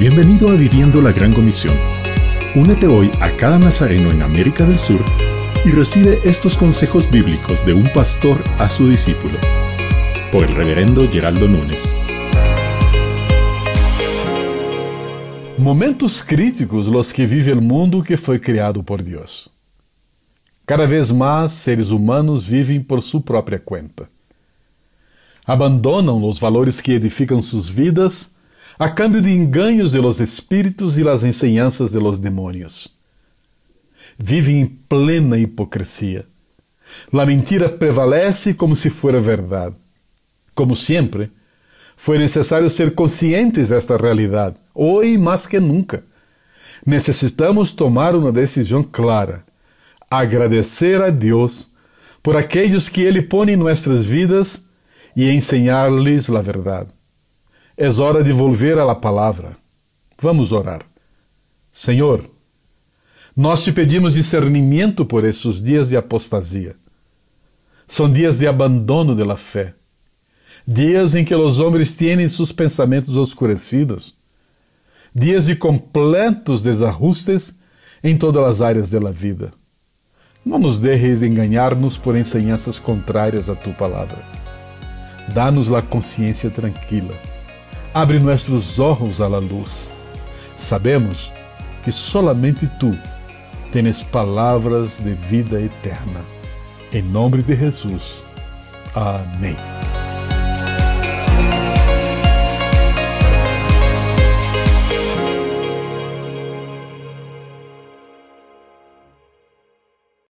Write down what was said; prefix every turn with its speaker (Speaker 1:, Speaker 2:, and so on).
Speaker 1: Bienvenido a Viviendo la Gran Comisión. Únete hoy a cada nazareno en América del Sur y recibe estos consejos bíblicos de un pastor a su discípulo. Por el reverendo Geraldo Núñez.
Speaker 2: Momentos críticos los que vive el mundo que foi criado por Deus. Cada vez mais seres humanos vivem por sua própria conta. Abandonam os valores que edificam suas vidas a cambio de engaños de los espíritos e las enseñanzas de los demônios. Vivem em plena hipocrisia. La mentira prevalece como se fora verdade. Como sempre, foi necessário ser conscientes desta realidade, hoje mais que nunca. Necessitamos tomar uma decisão clara: agradecer a Deus por aqueles que Ele põe em nossas vidas e ensinar-lhes a verdade. É hora de volver à palavra. Vamos orar. Senhor, nós te pedimos discernimento por esses dias de apostasia. São dias de abandono da fé. Dias em que os homens têm seus pensamentos oscurecidos. Dias de completos desajustes em todas as áreas da vida. Não nos deixes enganar-nos por enseñanças contrárias à tua palavra. Dá-nos a consciência tranquila Abre nossos olhos à luz. Sabemos que solamente tu tens palavras de vida eterna. Em nome de Jesus. Amém.